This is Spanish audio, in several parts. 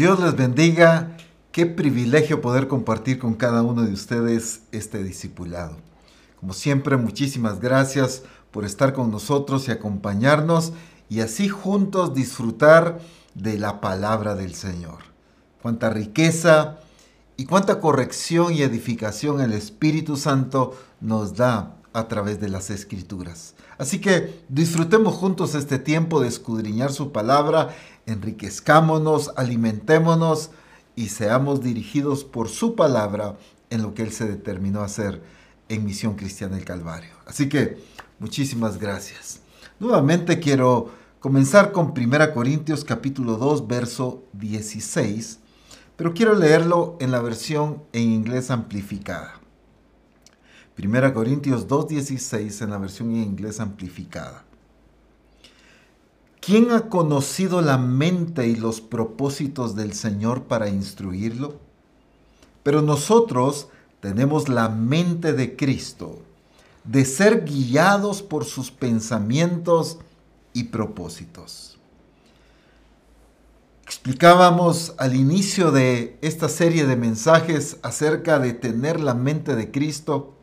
Dios les bendiga. Qué privilegio poder compartir con cada uno de ustedes este discipulado. Como siempre, muchísimas gracias por estar con nosotros y acompañarnos y así juntos disfrutar de la palabra del Señor. Cuánta riqueza y cuánta corrección y edificación el Espíritu Santo nos da a través de las escrituras. Así que disfrutemos juntos este tiempo de escudriñar su palabra, enriquezcámonos, alimentémonos y seamos dirigidos por su palabra en lo que Él se determinó hacer en Misión Cristiana del Calvario. Así que muchísimas gracias. Nuevamente quiero comenzar con 1 Corintios capítulo 2, verso 16, pero quiero leerlo en la versión en inglés amplificada. 1 Corintios 2.16 en la versión en inglés amplificada. ¿Quién ha conocido la mente y los propósitos del Señor para instruirlo? Pero nosotros tenemos la mente de Cristo, de ser guiados por sus pensamientos y propósitos. Explicábamos al inicio de esta serie de mensajes acerca de tener la mente de Cristo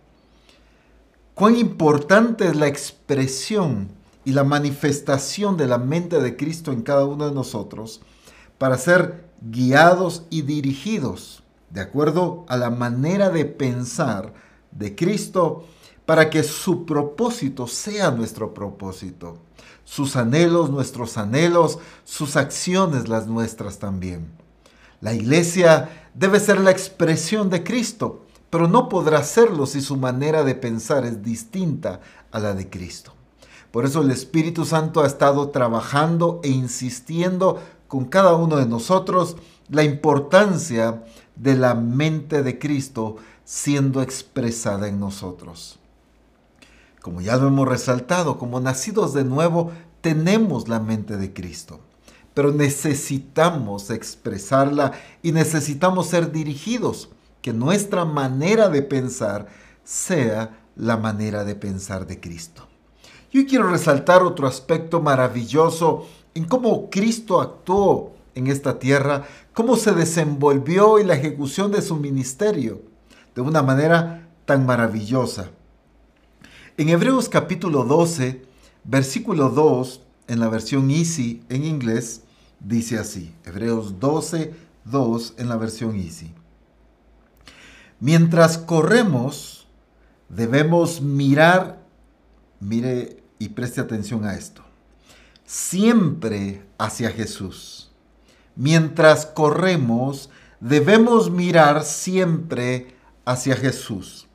cuán importante es la expresión y la manifestación de la mente de Cristo en cada uno de nosotros para ser guiados y dirigidos de acuerdo a la manera de pensar de Cristo para que su propósito sea nuestro propósito, sus anhelos nuestros anhelos, sus acciones las nuestras también. La iglesia debe ser la expresión de Cristo pero no podrá hacerlo si su manera de pensar es distinta a la de Cristo. Por eso el Espíritu Santo ha estado trabajando e insistiendo con cada uno de nosotros la importancia de la mente de Cristo siendo expresada en nosotros. Como ya lo hemos resaltado, como nacidos de nuevo, tenemos la mente de Cristo, pero necesitamos expresarla y necesitamos ser dirigidos que nuestra manera de pensar sea la manera de pensar de Cristo. Yo quiero resaltar otro aspecto maravilloso en cómo Cristo actuó en esta tierra, cómo se desenvolvió en la ejecución de su ministerio de una manera tan maravillosa. En Hebreos capítulo 12, versículo 2, en la versión Easy en inglés, dice así, Hebreos 12, 2 en la versión Easy. Mientras corremos, debemos mirar, mire y preste atención a esto, siempre hacia Jesús. Mientras corremos, debemos mirar siempre hacia Jesús.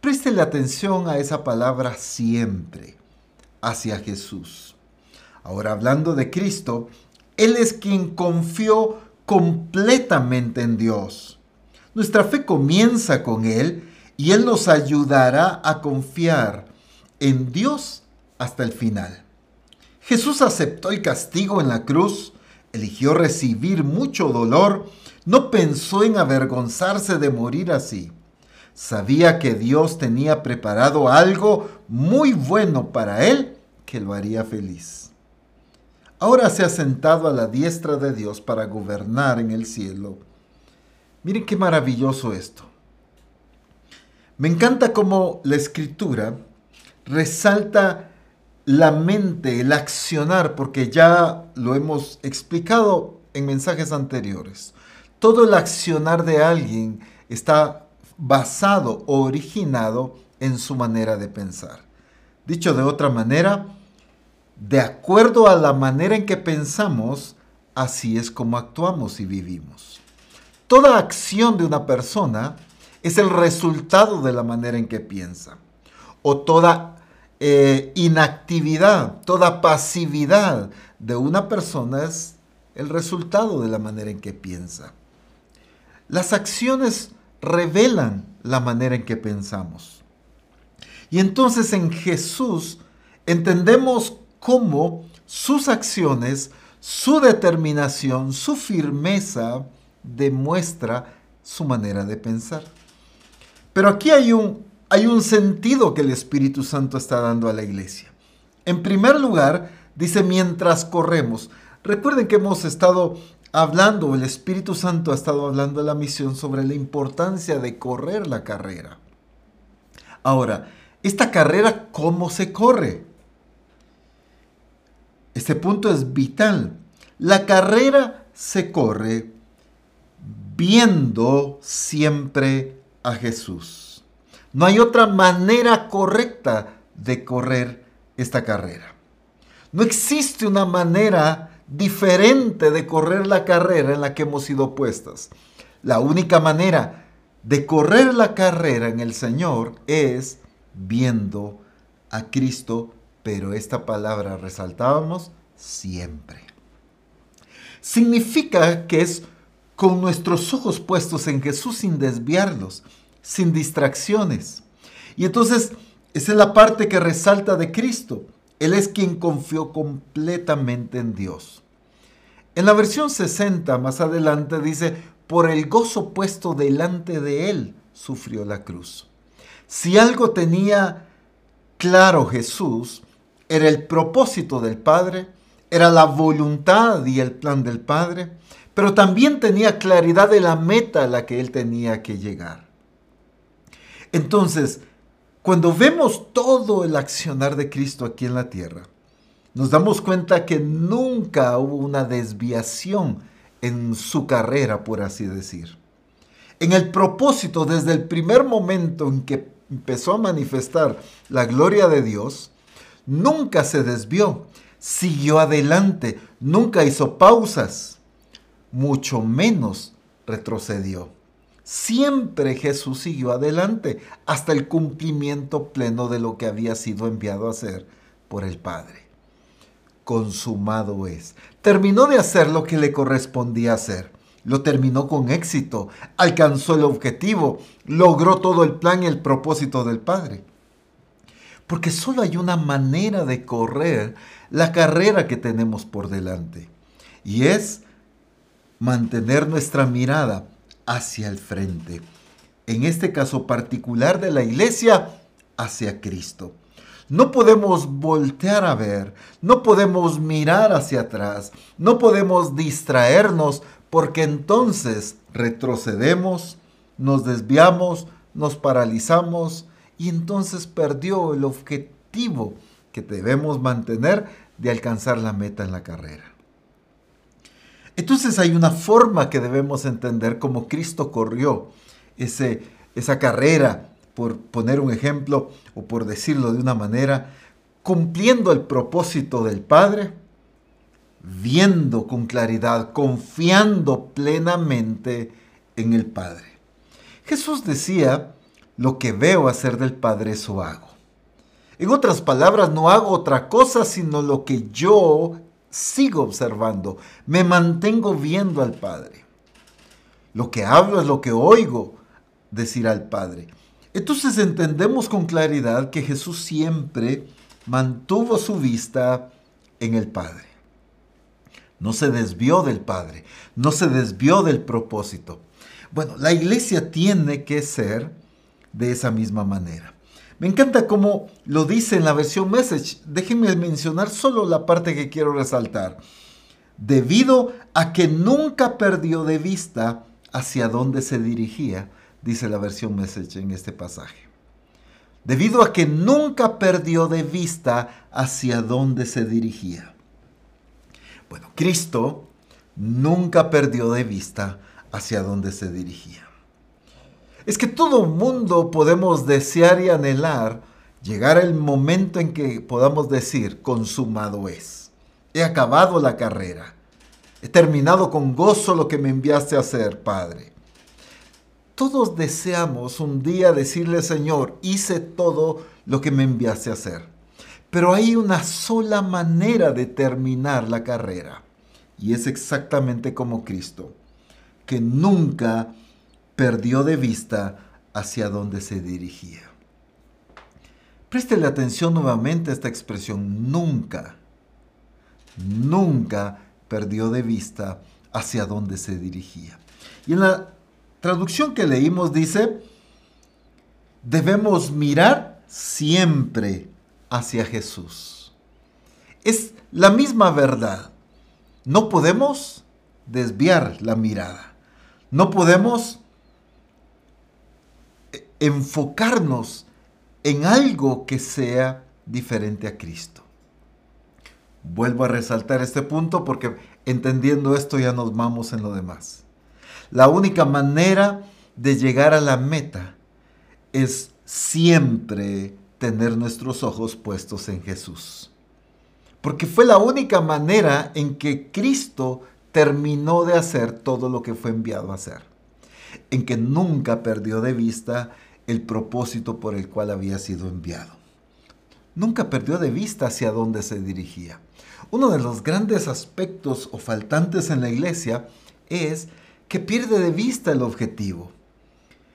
Préstele atención a esa palabra siempre, hacia Jesús. Ahora hablando de Cristo, Él es quien confió completamente en Dios nuestra fe comienza con Él y Él nos ayudará a confiar en Dios hasta el final. Jesús aceptó el castigo en la cruz, eligió recibir mucho dolor, no pensó en avergonzarse de morir así. Sabía que Dios tenía preparado algo muy bueno para Él que lo haría feliz. Ahora se ha sentado a la diestra de Dios para gobernar en el cielo Miren qué maravilloso esto. Me encanta cómo la escritura resalta la mente, el accionar, porque ya lo hemos explicado en mensajes anteriores. Todo el accionar de alguien está basado o originado en su manera de pensar. Dicho de otra manera, de acuerdo a la manera en que pensamos, así es como actuamos y vivimos. Toda acción de una persona es el resultado de la manera en que piensa. O toda eh, inactividad, toda pasividad de una persona es el resultado de la manera en que piensa. Las acciones revelan la manera en que pensamos. Y entonces en Jesús entendemos cómo sus acciones, su determinación, su firmeza, demuestra su manera de pensar. Pero aquí hay un, hay un sentido que el Espíritu Santo está dando a la iglesia. En primer lugar, dice mientras corremos. Recuerden que hemos estado hablando, el Espíritu Santo ha estado hablando de la misión sobre la importancia de correr la carrera. Ahora, esta carrera, ¿cómo se corre? Este punto es vital. La carrera se corre viendo siempre a Jesús. No hay otra manera correcta de correr esta carrera. No existe una manera diferente de correr la carrera en la que hemos sido puestas. La única manera de correr la carrera en el Señor es viendo a Cristo, pero esta palabra resaltábamos siempre. Significa que es con nuestros ojos puestos en Jesús sin desviarlos, sin distracciones. Y entonces, esa es la parte que resalta de Cristo. Él es quien confió completamente en Dios. En la versión 60, más adelante, dice, por el gozo puesto delante de él, sufrió la cruz. Si algo tenía claro Jesús, era el propósito del Padre, era la voluntad y el plan del Padre, pero también tenía claridad de la meta a la que él tenía que llegar. Entonces, cuando vemos todo el accionar de Cristo aquí en la tierra, nos damos cuenta que nunca hubo una desviación en su carrera, por así decir. En el propósito, desde el primer momento en que empezó a manifestar la gloria de Dios, nunca se desvió, siguió adelante, nunca hizo pausas, mucho menos retrocedió. Siempre Jesús siguió adelante hasta el cumplimiento pleno de lo que había sido enviado a hacer por el Padre. Consumado es. Terminó de hacer lo que le correspondía hacer. Lo terminó con éxito, alcanzó el objetivo, logró todo el plan y el propósito del Padre. Porque solo hay una manera de correr la carrera que tenemos por delante. Y es mantener nuestra mirada hacia el frente. En este caso particular de la iglesia, hacia Cristo. No podemos voltear a ver, no podemos mirar hacia atrás, no podemos distraernos porque entonces retrocedemos, nos desviamos, nos paralizamos y entonces perdió el objetivo que debemos mantener de alcanzar la meta en la carrera. Entonces hay una forma que debemos entender como Cristo corrió ese, esa carrera, por poner un ejemplo o por decirlo de una manera, cumpliendo el propósito del Padre, viendo con claridad, confiando plenamente en el Padre. Jesús decía, lo que veo hacer del Padre, eso hago. En otras palabras, no hago otra cosa sino lo que yo sigo observando, me mantengo viendo al Padre. Lo que hablo es lo que oigo decir al Padre. Entonces entendemos con claridad que Jesús siempre mantuvo su vista en el Padre. No se desvió del Padre, no se desvió del propósito. Bueno, la iglesia tiene que ser de esa misma manera. Me encanta cómo lo dice en la versión Message. Déjenme mencionar solo la parte que quiero resaltar. Debido a que nunca perdió de vista hacia dónde se dirigía, dice la versión Message en este pasaje. Debido a que nunca perdió de vista hacia dónde se dirigía. Bueno, Cristo nunca perdió de vista hacia dónde se dirigía es que todo mundo podemos desear y anhelar llegar el momento en que podamos decir, consumado es. He acabado la carrera. He terminado con gozo lo que me enviaste a hacer, Padre. Todos deseamos un día decirle, Señor, hice todo lo que me enviaste a hacer. Pero hay una sola manera de terminar la carrera. Y es exactamente como Cristo, que nunca perdió de vista hacia dónde se dirigía. Préstele atención nuevamente a esta expresión, nunca, nunca perdió de vista hacia dónde se dirigía. Y en la traducción que leímos dice, debemos mirar siempre hacia Jesús. Es la misma verdad. No podemos desviar la mirada. No podemos enfocarnos en algo que sea diferente a Cristo. Vuelvo a resaltar este punto porque entendiendo esto ya nos vamos en lo demás. La única manera de llegar a la meta es siempre tener nuestros ojos puestos en Jesús. Porque fue la única manera en que Cristo terminó de hacer todo lo que fue enviado a hacer. En que nunca perdió de vista el propósito por el cual había sido enviado. Nunca perdió de vista hacia dónde se dirigía. Uno de los grandes aspectos o faltantes en la iglesia es que pierde de vista el objetivo.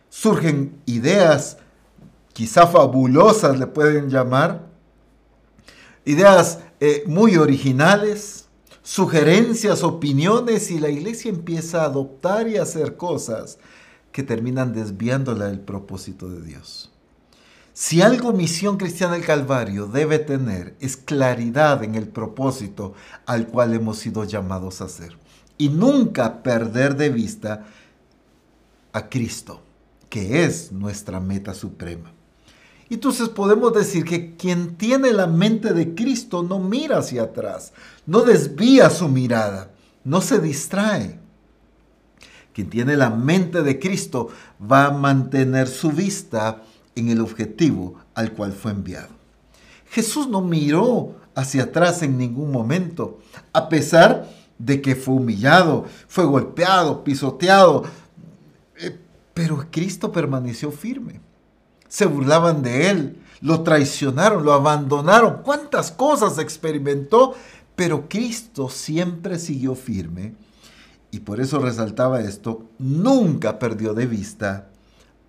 Surgen ideas, quizá fabulosas le pueden llamar, ideas eh, muy originales, sugerencias, opiniones y la iglesia empieza a adoptar y hacer cosas que terminan desviándola del propósito de Dios. Si algo Misión Cristiana del Calvario debe tener es claridad en el propósito al cual hemos sido llamados a hacer. Y nunca perder de vista a Cristo, que es nuestra meta suprema. Entonces podemos decir que quien tiene la mente de Cristo no mira hacia atrás, no desvía su mirada, no se distrae. Quien tiene la mente de Cristo va a mantener su vista en el objetivo al cual fue enviado. Jesús no miró hacia atrás en ningún momento, a pesar de que fue humillado, fue golpeado, pisoteado, eh, pero Cristo permaneció firme. Se burlaban de él, lo traicionaron, lo abandonaron, cuántas cosas experimentó, pero Cristo siempre siguió firme y por eso resaltaba esto, nunca perdió de vista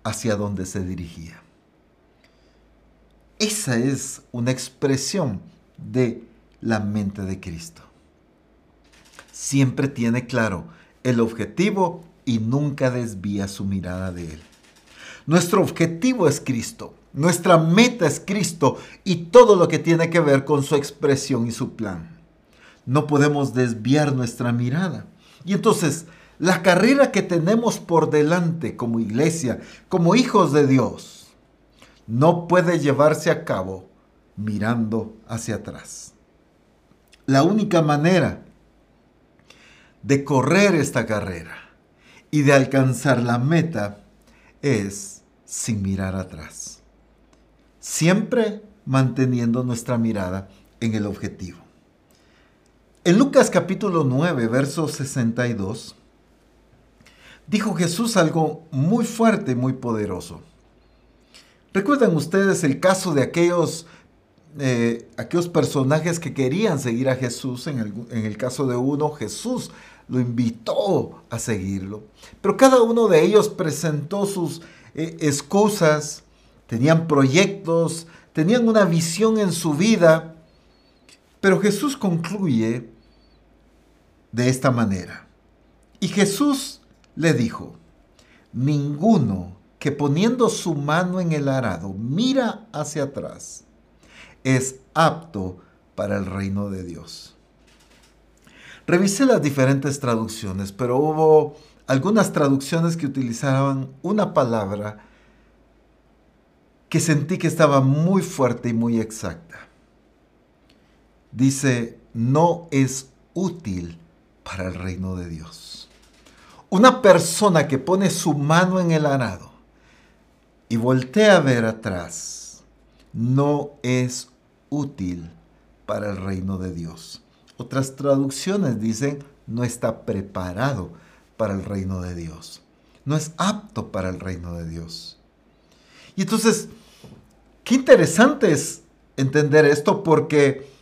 hacia dónde se dirigía. Esa es una expresión de la mente de Cristo. Siempre tiene claro el objetivo y nunca desvía su mirada de él. Nuestro objetivo es Cristo, nuestra meta es Cristo y todo lo que tiene que ver con su expresión y su plan. No podemos desviar nuestra mirada. Y entonces, la carrera que tenemos por delante como iglesia, como hijos de Dios, no puede llevarse a cabo mirando hacia atrás. La única manera de correr esta carrera y de alcanzar la meta es sin mirar atrás. Siempre manteniendo nuestra mirada en el objetivo. En Lucas capítulo 9, verso 62, dijo Jesús algo muy fuerte muy poderoso. ¿Recuerdan ustedes el caso de aquellos, eh, aquellos personajes que querían seguir a Jesús? En el, en el caso de uno, Jesús lo invitó a seguirlo. Pero cada uno de ellos presentó sus eh, excusas, tenían proyectos, tenían una visión en su vida. Pero Jesús concluye de esta manera. Y Jesús le dijo, ninguno que poniendo su mano en el arado mira hacia atrás es apto para el reino de Dios. Revisé las diferentes traducciones, pero hubo algunas traducciones que utilizaban una palabra que sentí que estaba muy fuerte y muy exacta. Dice, no es útil para el reino de Dios. Una persona que pone su mano en el arado y voltea a ver atrás, no es útil para el reino de Dios. Otras traducciones dicen no está preparado para el reino de Dios. No es apto para el reino de Dios. Y entonces, qué interesante es entender esto porque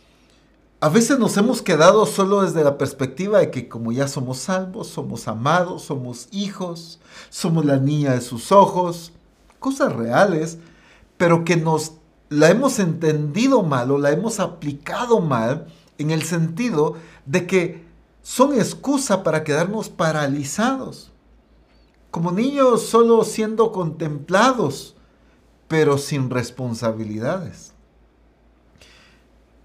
a veces nos hemos quedado solo desde la perspectiva de que como ya somos salvos, somos amados, somos hijos, somos la niña de sus ojos, cosas reales, pero que nos la hemos entendido mal o la hemos aplicado mal en el sentido de que son excusa para quedarnos paralizados, como niños solo siendo contemplados, pero sin responsabilidades.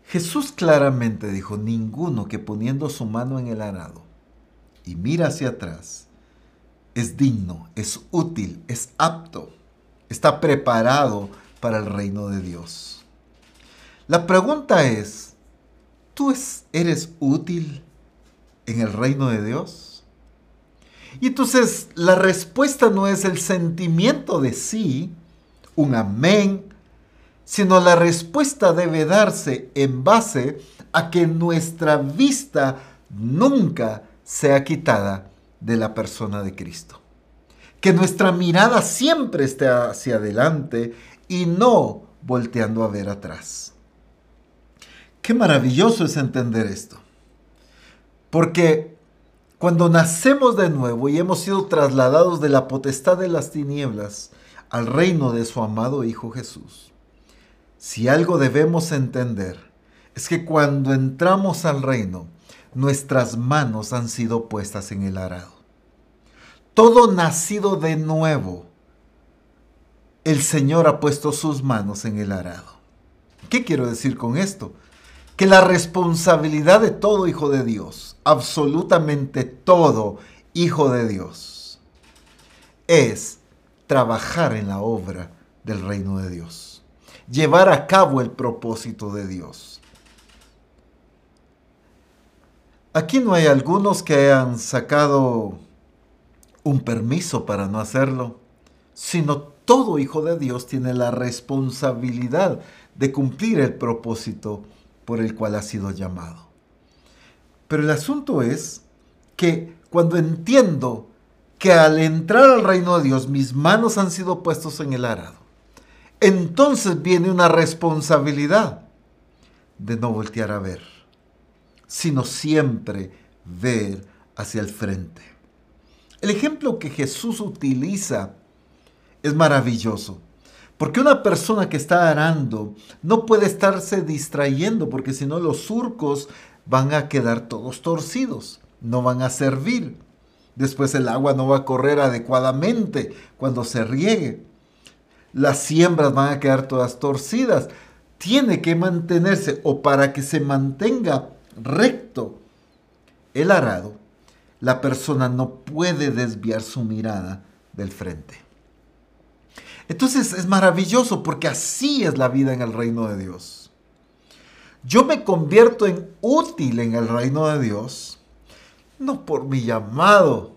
Jesús claramente dijo, ninguno que poniendo su mano en el arado y mira hacia atrás, es digno, es útil, es apto, está preparado para el reino de Dios. La pregunta es, ¿tú eres útil en el reino de Dios? Y entonces la respuesta no es el sentimiento de sí, un amén, sino la respuesta debe darse en base a que nuestra vista nunca sea quitada de la persona de Cristo. Que nuestra mirada siempre esté hacia adelante y no volteando a ver atrás. Qué maravilloso es entender esto. Porque cuando nacemos de nuevo y hemos sido trasladados de la potestad de las tinieblas al reino de su amado Hijo Jesús, si algo debemos entender es que cuando entramos al reino, nuestras manos han sido puestas en el arado. Todo nacido de nuevo, el Señor ha puesto sus manos en el arado. ¿Qué quiero decir con esto? Que la responsabilidad de todo hijo de Dios, absolutamente todo hijo de Dios, es trabajar en la obra del reino de Dios, llevar a cabo el propósito de Dios. Aquí no hay algunos que hayan sacado un permiso para no hacerlo, sino todo hijo de Dios tiene la responsabilidad de cumplir el propósito por el cual ha sido llamado. Pero el asunto es que cuando entiendo que al entrar al reino de Dios mis manos han sido puestos en el arado, entonces viene una responsabilidad de no voltear a ver sino siempre ver hacia el frente. El ejemplo que Jesús utiliza es maravilloso, porque una persona que está arando no puede estarse distrayendo, porque si no los surcos van a quedar todos torcidos, no van a servir. Después el agua no va a correr adecuadamente cuando se riegue. Las siembras van a quedar todas torcidas. Tiene que mantenerse o para que se mantenga recto el arado, la persona no puede desviar su mirada del frente. Entonces es maravilloso porque así es la vida en el reino de Dios. Yo me convierto en útil en el reino de Dios, no por mi llamado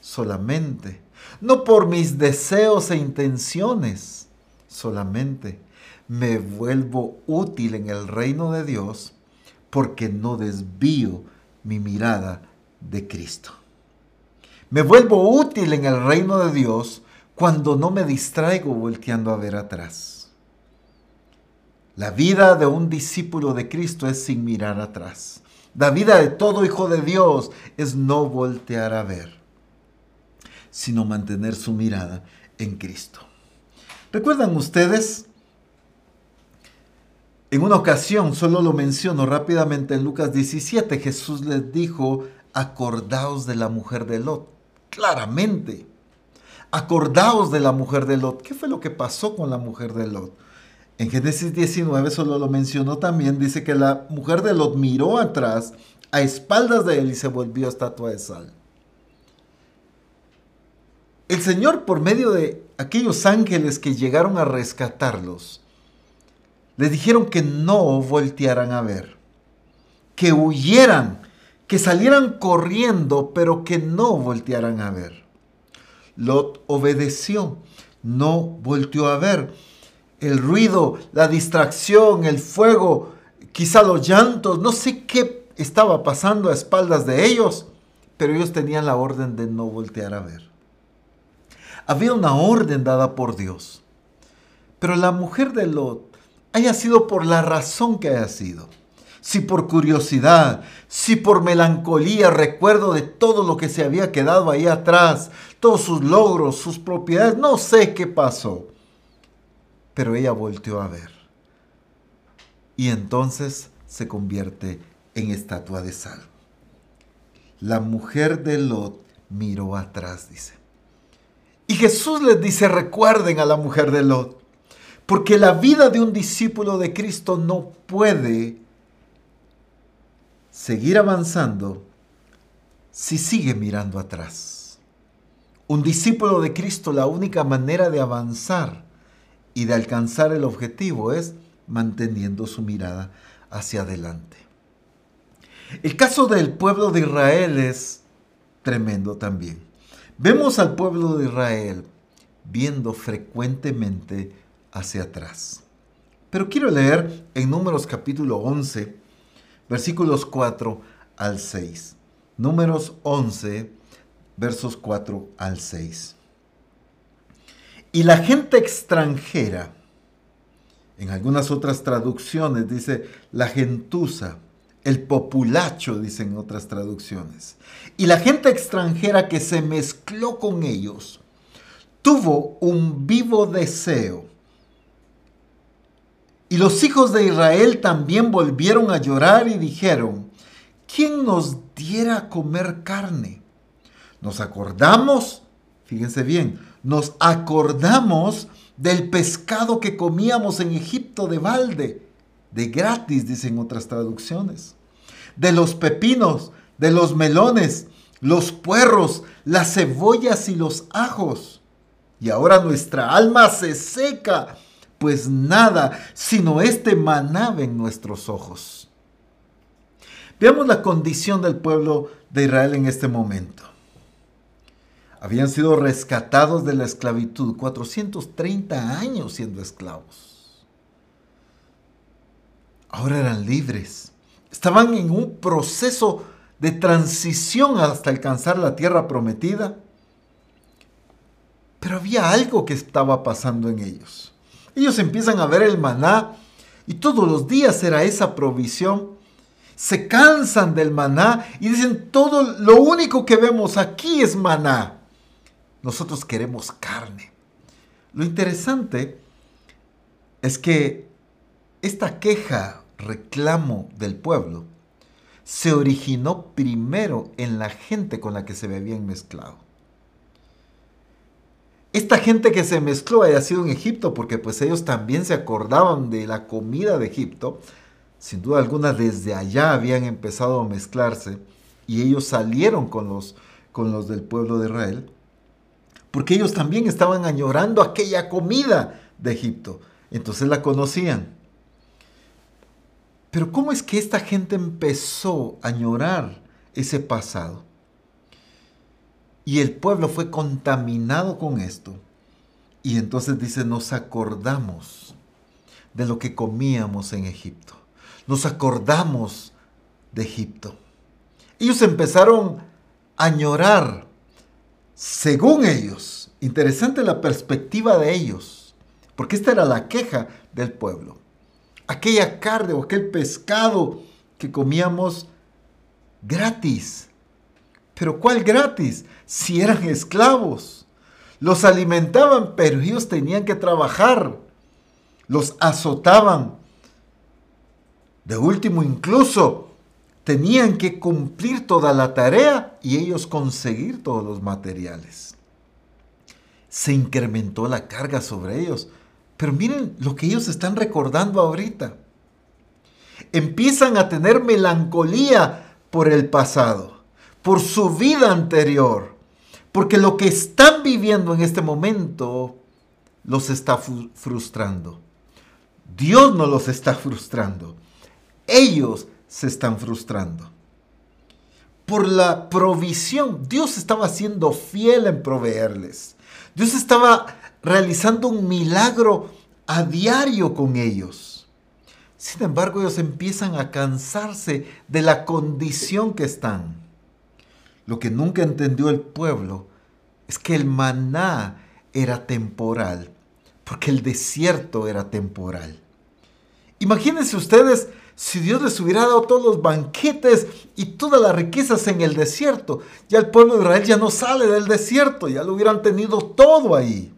solamente, no por mis deseos e intenciones solamente. Me vuelvo útil en el reino de Dios porque no desvío mi mirada de Cristo. Me vuelvo útil en el reino de Dios cuando no me distraigo volteando a ver atrás. La vida de un discípulo de Cristo es sin mirar atrás. La vida de todo hijo de Dios es no voltear a ver, sino mantener su mirada en Cristo. ¿Recuerdan ustedes en una ocasión, solo lo menciono rápidamente en Lucas 17, Jesús les dijo, acordaos de la mujer de Lot. Claramente, acordaos de la mujer de Lot. ¿Qué fue lo que pasó con la mujer de Lot? En Génesis 19 solo lo mencionó también, dice que la mujer de Lot miró atrás a espaldas de él y se volvió estatua de sal. El Señor, por medio de aquellos ángeles que llegaron a rescatarlos, les dijeron que no voltearan a ver, que huyeran, que salieran corriendo, pero que no voltearan a ver. Lot obedeció, no volteó a ver. El ruido, la distracción, el fuego, quizá los llantos, no sé qué estaba pasando a espaldas de ellos, pero ellos tenían la orden de no voltear a ver. Había una orden dada por Dios. Pero la mujer de Lot haya sido por la razón que haya sido. Si por curiosidad, si por melancolía, recuerdo de todo lo que se había quedado ahí atrás, todos sus logros, sus propiedades, no sé qué pasó. Pero ella volteó a ver. Y entonces se convierte en estatua de sal. La mujer de Lot miró atrás, dice. Y Jesús les dice, recuerden a la mujer de Lot. Porque la vida de un discípulo de Cristo no puede seguir avanzando si sigue mirando atrás. Un discípulo de Cristo, la única manera de avanzar y de alcanzar el objetivo es manteniendo su mirada hacia adelante. El caso del pueblo de Israel es tremendo también. Vemos al pueblo de Israel viendo frecuentemente hacia atrás. Pero quiero leer en Números capítulo 11, versículos 4 al 6. Números 11, versos 4 al 6. Y la gente extranjera, en algunas otras traducciones dice la gentuza, el populacho, dicen otras traducciones. Y la gente extranjera que se mezcló con ellos tuvo un vivo deseo. Y los hijos de Israel también volvieron a llorar y dijeron, ¿quién nos diera a comer carne? Nos acordamos, fíjense bien, nos acordamos del pescado que comíamos en Egipto de balde, de gratis, dicen otras traducciones, de los pepinos, de los melones, los puerros, las cebollas y los ajos. Y ahora nuestra alma se seca, pues nada, sino este maná en nuestros ojos. Veamos la condición del pueblo de Israel en este momento. Habían sido rescatados de la esclavitud, 430 años siendo esclavos. Ahora eran libres. Estaban en un proceso de transición hasta alcanzar la tierra prometida. Pero había algo que estaba pasando en ellos. Ellos empiezan a ver el maná y todos los días era esa provisión. Se cansan del maná y dicen, todo lo único que vemos aquí es maná. Nosotros queremos carne. Lo interesante es que esta queja, reclamo del pueblo, se originó primero en la gente con la que se habían mezclado. Esta gente que se mezcló haya sido en Egipto, porque pues ellos también se acordaban de la comida de Egipto, sin duda alguna desde allá habían empezado a mezclarse y ellos salieron con los, con los del pueblo de Israel, porque ellos también estaban añorando aquella comida de Egipto, entonces la conocían. Pero ¿cómo es que esta gente empezó a añorar ese pasado? Y el pueblo fue contaminado con esto. Y entonces dice, nos acordamos de lo que comíamos en Egipto. Nos acordamos de Egipto. Ellos empezaron a llorar, según ellos. Interesante la perspectiva de ellos, porque esta era la queja del pueblo. Aquella carne o aquel pescado que comíamos gratis pero ¿cuál gratis? Si eran esclavos. Los alimentaban, pero ellos tenían que trabajar. Los azotaban. De último, incluso tenían que cumplir toda la tarea y ellos conseguir todos los materiales. Se incrementó la carga sobre ellos. Pero miren lo que ellos están recordando ahorita. Empiezan a tener melancolía por el pasado por su vida anterior. Porque lo que están viviendo en este momento los está frustrando. Dios no los está frustrando. Ellos se están frustrando. Por la provisión, Dios estaba siendo fiel en proveerles. Dios estaba realizando un milagro a diario con ellos. Sin embargo, ellos empiezan a cansarse de la condición que están. Lo que nunca entendió el pueblo es que el maná era temporal, porque el desierto era temporal. Imagínense ustedes si Dios les hubiera dado todos los banquetes y todas las riquezas en el desierto. Ya el pueblo de Israel ya no sale del desierto, ya lo hubieran tenido todo ahí.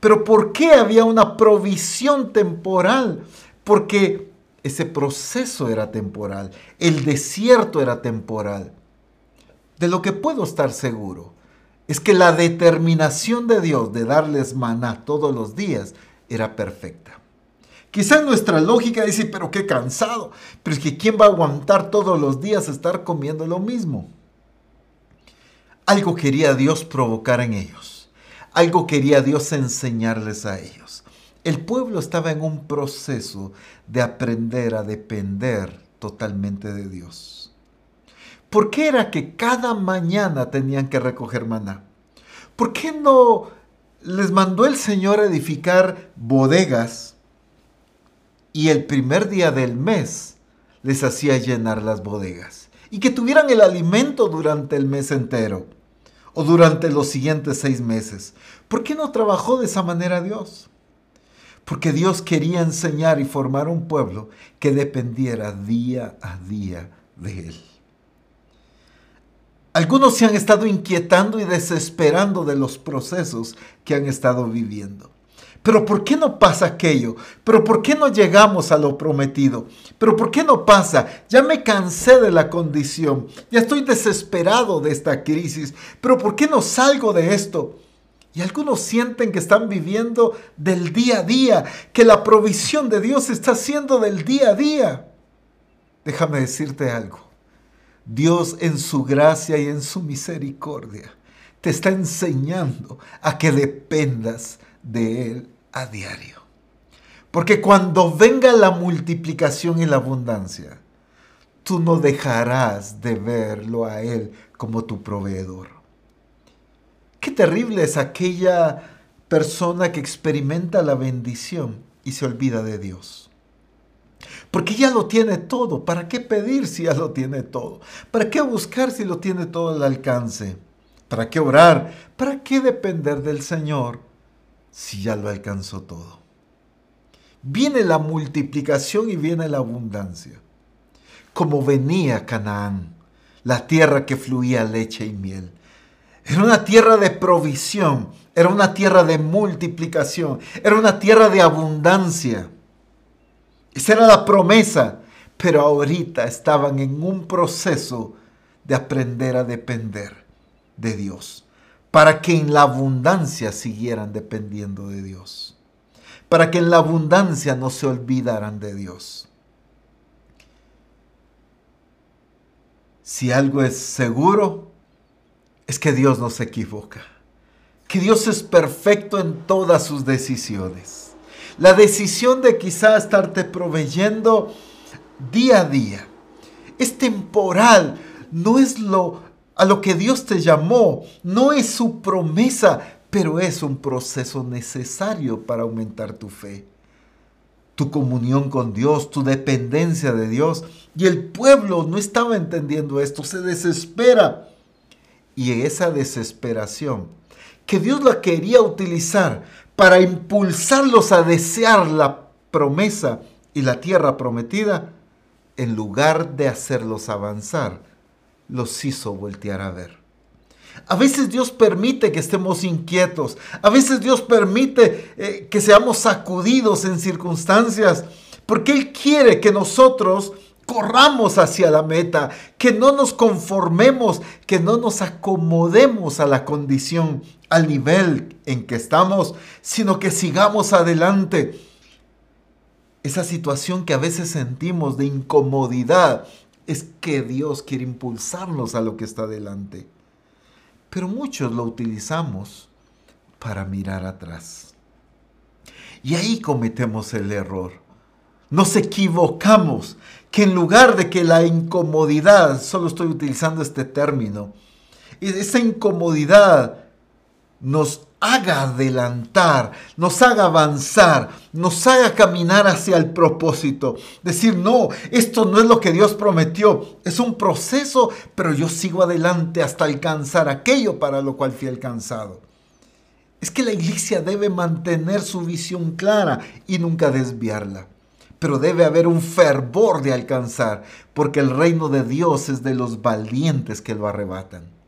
Pero ¿por qué había una provisión temporal? Porque ese proceso era temporal, el desierto era temporal de lo que puedo estar seguro es que la determinación de Dios de darles maná todos los días era perfecta. Quizá nuestra lógica dice, pero qué cansado. Pero es que ¿quién va a aguantar todos los días estar comiendo lo mismo? Algo quería Dios provocar en ellos. Algo quería Dios enseñarles a ellos. El pueblo estaba en un proceso de aprender a depender totalmente de Dios. ¿Por qué era que cada mañana tenían que recoger maná? ¿Por qué no les mandó el Señor edificar bodegas y el primer día del mes les hacía llenar las bodegas y que tuvieran el alimento durante el mes entero o durante los siguientes seis meses. ¿Por qué no trabajó de esa manera Dios? Porque Dios quería enseñar y formar un pueblo que dependiera día a día de Él. Algunos se han estado inquietando y desesperando de los procesos que han estado viviendo. Pero ¿por qué no pasa aquello? ¿Pero por qué no llegamos a lo prometido? ¿Pero por qué no pasa? Ya me cansé de la condición. Ya estoy desesperado de esta crisis. ¿Pero por qué no salgo de esto? Y algunos sienten que están viviendo del día a día, que la provisión de Dios está siendo del día a día. Déjame decirte algo. Dios en su gracia y en su misericordia te está enseñando a que dependas de Él a diario. Porque cuando venga la multiplicación y la abundancia, tú no dejarás de verlo a Él como tu proveedor. Qué terrible es aquella persona que experimenta la bendición y se olvida de Dios. Porque ya lo tiene todo. ¿Para qué pedir si ya lo tiene todo? ¿Para qué buscar si lo tiene todo al alcance? ¿Para qué orar? ¿Para qué depender del Señor si ya lo alcanzó todo? Viene la multiplicación y viene la abundancia. Como venía Canaán, la tierra que fluía leche y miel. Era una tierra de provisión, era una tierra de multiplicación, era una tierra de abundancia. Esa era la promesa, pero ahorita estaban en un proceso de aprender a depender de Dios para que en la abundancia siguieran dependiendo de Dios, para que en la abundancia no se olvidaran de Dios. Si algo es seguro, es que Dios no se equivoca, que Dios es perfecto en todas sus decisiones. La decisión de quizá estarte proveyendo día a día es temporal, no es lo a lo que Dios te llamó. No es su promesa, pero es un proceso necesario para aumentar tu fe. Tu comunión con Dios, tu dependencia de Dios. Y el pueblo no estaba entendiendo esto, se desespera. Y esa desesperación, que Dios la quería utilizar para impulsarlos a desear la promesa y la tierra prometida, en lugar de hacerlos avanzar, los hizo voltear a ver. A veces Dios permite que estemos inquietos. A veces Dios permite eh, que seamos sacudidos en circunstancias. Porque Él quiere que nosotros corramos hacia la meta, que no nos conformemos, que no nos acomodemos a la condición, al nivel en que estamos, sino que sigamos adelante. Esa situación que a veces sentimos de incomodidad, es que Dios quiere impulsarnos a lo que está delante. Pero muchos lo utilizamos para mirar atrás. Y ahí cometemos el error. Nos equivocamos, que en lugar de que la incomodidad, solo estoy utilizando este término, esa incomodidad nos haga adelantar, nos haga avanzar, nos haga caminar hacia el propósito. Decir, no, esto no es lo que Dios prometió, es un proceso, pero yo sigo adelante hasta alcanzar aquello para lo cual fui alcanzado. Es que la iglesia debe mantener su visión clara y nunca desviarla. Pero debe haber un fervor de alcanzar, porque el reino de Dios es de los valientes que lo arrebatan.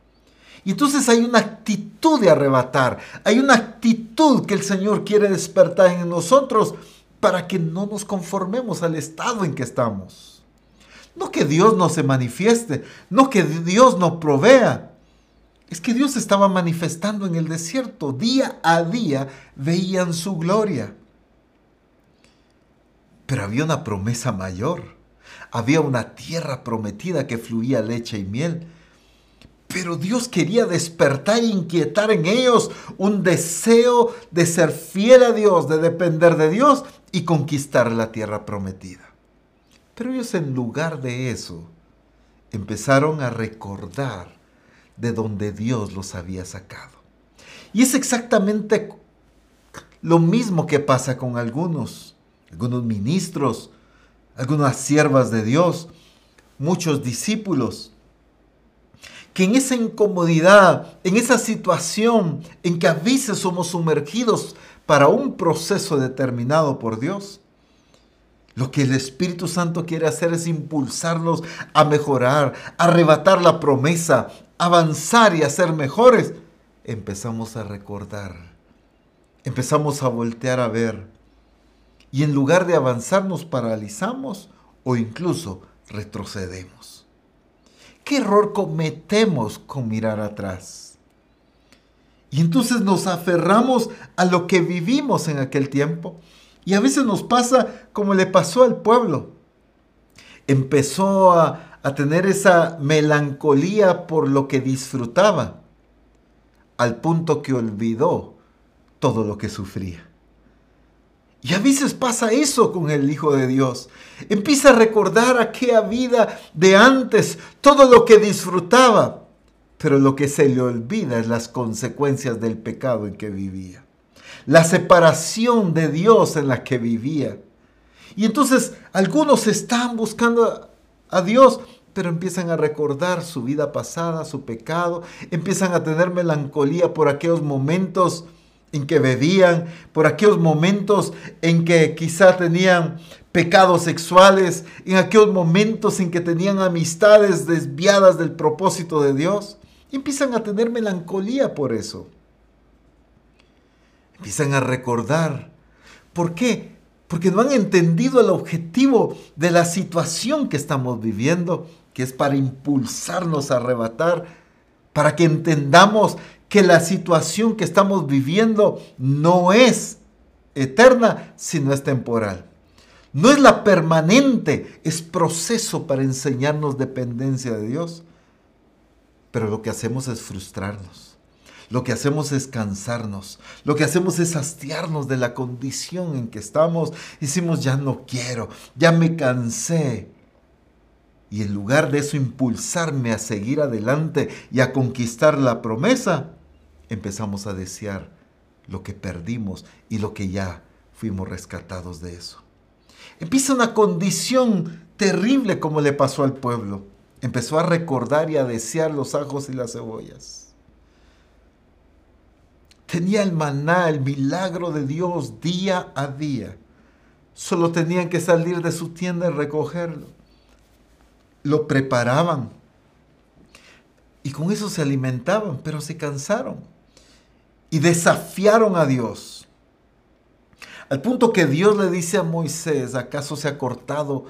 Y entonces hay una actitud de arrebatar, hay una actitud que el Señor quiere despertar en nosotros para que no nos conformemos al estado en que estamos. No que Dios no se manifieste, no que Dios no provea. Es que Dios estaba manifestando en el desierto. Día a día veían su gloria. Pero había una promesa mayor. Había una tierra prometida que fluía leche y miel Pero Dios quería despertar e inquietar en ellos un deseo de ser fiel a Dios, de depender de Dios y conquistar la tierra prometida. Pero ellos en lugar de eso empezaron a recordar de donde Dios los había sacado. Y es exactamente lo mismo que pasa con algunos, algunos ministros, algunas siervas de Dios, muchos discípulos, que en esa incomodidad, en esa situación en que a veces somos sumergidos para un proceso determinado por Dios, lo que el Espíritu Santo quiere hacer es impulsarnos a mejorar, arrebatar la promesa, avanzar y a ser mejores. Empezamos a recordar, empezamos a voltear a ver y en lugar de avanzar nos paralizamos o incluso retrocedemos. ¿Qué error cometemos con mirar atrás? Y entonces nos aferramos a lo que vivimos en aquel tiempo. Y a veces nos pasa como le pasó al pueblo. Empezó a, a tener esa melancolía por lo que disfrutaba, al punto que olvidó todo lo que sufría. Y a veces pasa eso con el Hijo de Dios. Empieza a recordar aquella vida de antes, todo lo que disfrutaba, pero lo que se le olvida es las consecuencias del pecado en que vivía. La separación de Dios en la que vivía. Y entonces algunos están buscando a Dios, pero empiezan a recordar su vida pasada, su pecado, empiezan a tener melancolía por aquellos momentos en que bebían, por aquellos momentos en que quizá tenían pecados sexuales, en aquellos momentos en que tenían amistades desviadas del propósito de Dios. Empiezan a tener melancolía por eso. Empiezan a recordar. ¿Por qué? Porque no han entendido el objetivo de la situación que estamos viviendo, que es para impulsarnos a arrebatar, para que entendamos que la situación que estamos viviendo no es eterna, sino es temporal. No es la permanente, es proceso para enseñarnos dependencia de Dios. Pero lo que hacemos es frustrarnos. Lo que hacemos es cansarnos. Lo que hacemos es hastiarnos de la condición en que estamos. Decimos, ya no quiero, ya me cansé. Y en lugar de eso impulsarme a seguir adelante y a conquistar la promesa, empezamos a desear lo que perdimos y lo que ya fuimos rescatados de eso. Empieza una condición terrible como le pasó al pueblo. Empezó a recordar y a desear los ajos y las cebollas. Tenía el maná, el milagro de Dios día a día. Solo tenían que salir de su tienda y recogerlo. Lo preparaban. Y con eso se alimentaban, pero se cansaron y desafiaron a Dios. Al punto que Dios le dice a Moisés, ¿acaso se ha cortado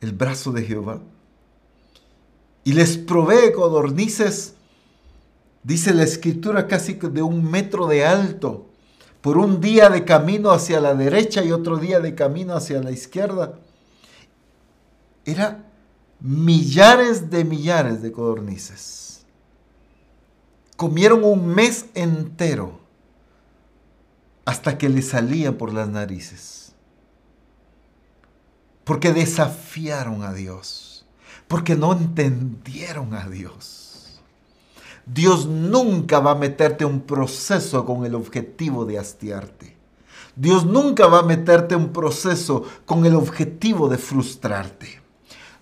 el brazo de Jehová? Y les provee codornices, dice la escritura, casi de un metro de alto, por un día de camino hacia la derecha y otro día de camino hacia la izquierda. Era millares de millares de codornices. Comieron un mes entero hasta que le salían por las narices. Porque desafiaron a Dios, porque no entendieron a Dios. Dios nunca va a meterte un proceso con el objetivo de hastiarte. Dios nunca va a meterte un proceso con el objetivo de frustrarte.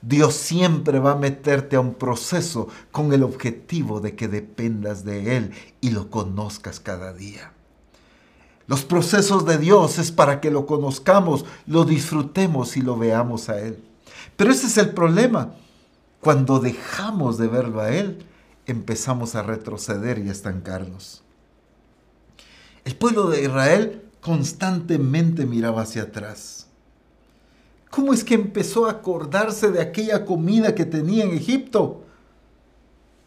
Dios siempre va a meterte a un proceso con el objetivo de que dependas de Él y lo conozcas cada día. Los procesos de Dios es para que lo conozcamos, lo disfrutemos y lo veamos a Él. Pero ese es el problema. Cuando dejamos de verlo a Él, empezamos a retroceder y a estancarnos. El pueblo de Israel constantemente miraba hacia atrás. ¿Cómo es que empezó a acordarse de aquella comida que tenía en Egipto?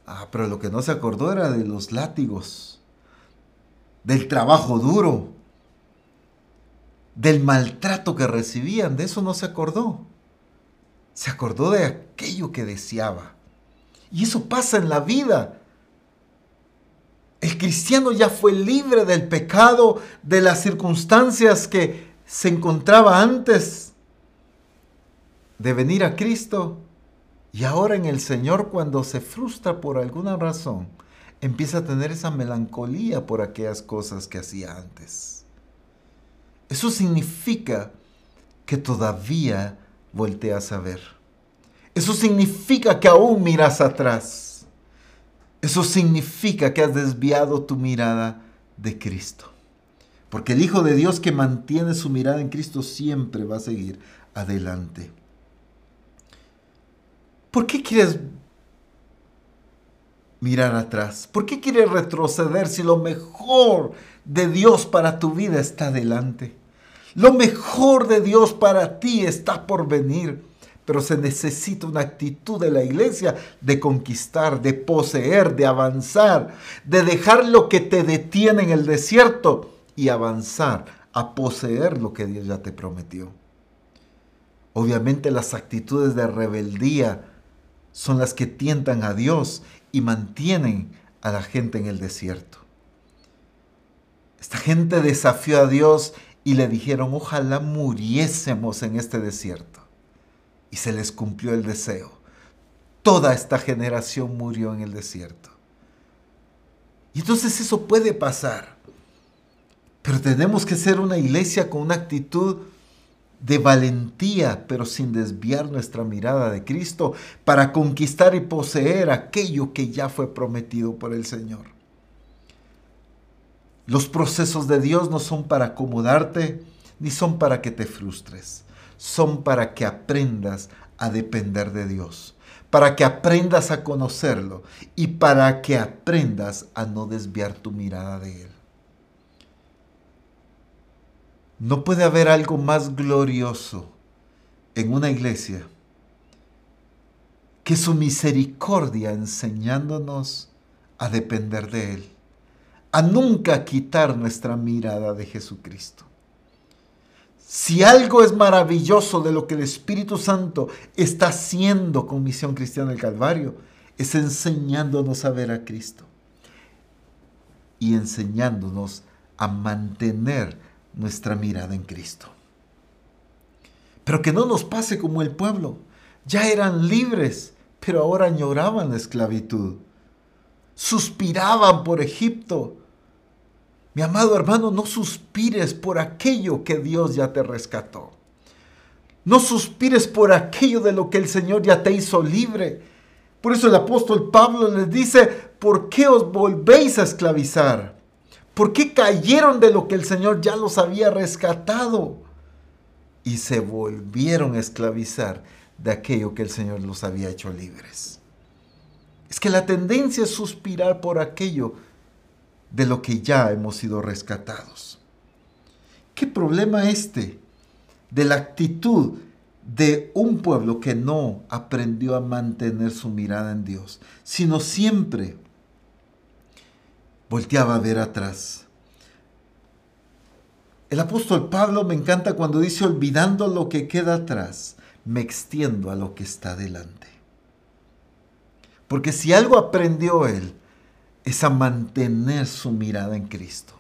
Ah, pero lo que no se acordó era de los látigos del trabajo duro, del maltrato que recibían, de eso no se acordó. Se acordó de aquello que deseaba. Y eso pasa en la vida. El cristiano ya fue libre del pecado, de las circunstancias que se encontraba antes de venir a Cristo. Y ahora en el Señor cuando se frustra por alguna razón, empieza a tener esa melancolía por aquellas cosas que hacía antes. Eso significa que todavía volteas a ver. Eso significa que aún miras atrás. Eso significa que has desviado tu mirada de Cristo. Porque el Hijo de Dios que mantiene su mirada en Cristo siempre va a seguir adelante. ¿Por qué quieres mirar atrás? ¿Por qué quieres retroceder si lo mejor de Dios para tu vida está adelante? Lo mejor de Dios para ti está por venir. Pero se necesita una actitud de la iglesia de conquistar, de poseer, de avanzar, de dejar lo que te detiene en el desierto y avanzar a poseer lo que Dios ya te prometió. Obviamente las actitudes de rebeldía son las que tientan a Dios y mantienen a la gente en el desierto. Esta gente desafió a Dios y le dijeron, ojalá muriésemos en este desierto. Y se les cumplió el deseo. Toda esta generación murió en el desierto. Y entonces eso puede pasar. Pero tenemos que ser una iglesia con una actitud de valentía, pero sin desviar nuestra mirada de Cristo, para conquistar y poseer aquello que ya fue prometido por el Señor. Los procesos de Dios no son para acomodarte, ni son para que te frustres, son para que aprendas a depender de Dios, para que aprendas a conocerlo y para que aprendas a no desviar tu mirada de Él. No puede haber algo más glorioso en una iglesia que su misericordia enseñándonos a depender de Él, a nunca quitar nuestra mirada de Jesucristo. Si algo es maravilloso de lo que el Espíritu Santo está haciendo con Misión Cristiana del Calvario, es enseñándonos a ver a Cristo y enseñándonos a mantener nuestra mirada en Cristo. Pero que no nos pase como el pueblo. Ya eran libres, pero ahora añoraban la esclavitud. Suspiraban por Egipto. Mi amado hermano, no suspires por aquello que Dios ya te rescató. No suspires por aquello de lo que el Señor ya te hizo libre. Por eso el apóstol Pablo les dice, ¿por qué os volvéis a esclavizar? ¿Por qué cayeron de lo que el Señor ya los había rescatado? Y se volvieron a esclavizar de aquello que el Señor los había hecho libres. Es que la tendencia es suspirar por aquello de lo que ya hemos sido rescatados. ¿Qué problema este de la actitud de un pueblo que no aprendió a mantener su mirada en Dios, sino siempre volteaba a ver atrás. El apóstol Pablo me encanta cuando dice, olvidando lo que queda atrás, me extiendo a lo que está delante. Porque si algo aprendió él, es a mantener su mirada en Cristo.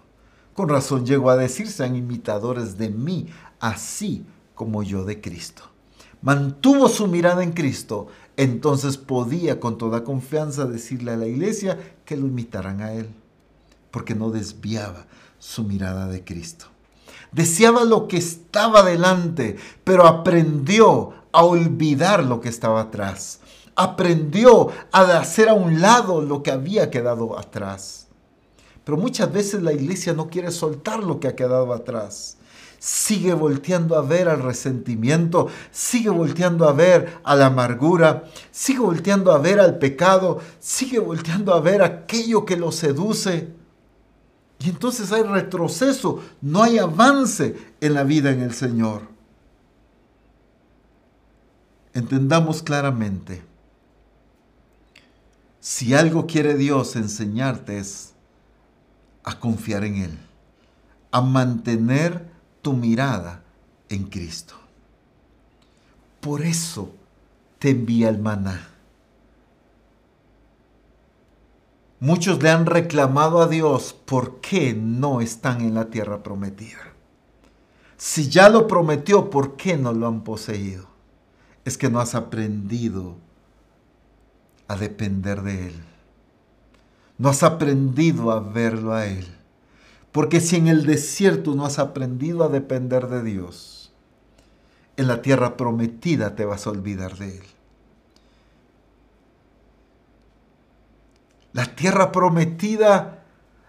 Con razón llegó a decir, sean imitadores de mí, así como yo de Cristo. Mantuvo su mirada en Cristo, entonces podía con toda confianza decirle a la iglesia que lo imitaran a él porque no desviaba su mirada de Cristo. Deseaba lo que estaba delante, pero aprendió a olvidar lo que estaba atrás. Aprendió a hacer a un lado lo que había quedado atrás. Pero muchas veces la iglesia no quiere soltar lo que ha quedado atrás. Sigue volteando a ver al resentimiento, sigue volteando a ver a la amargura, sigue volteando a ver al pecado, sigue volteando a ver aquello que lo seduce y entonces hay retroceso, no hay avance en la vida en el Señor. Entendamos claramente, si algo quiere Dios enseñarte es a confiar en Él, a mantener tu mirada en Cristo. Por eso te envía el maná. Muchos le han reclamado a Dios por qué no están en la tierra prometida. Si ya lo prometió, ¿por qué no lo han poseído? Es que no has aprendido a depender de Él. No has aprendido a verlo a Él. Porque si en el desierto no has aprendido a depender de Dios, en la tierra prometida te vas a olvidar de Él. La tierra prometida,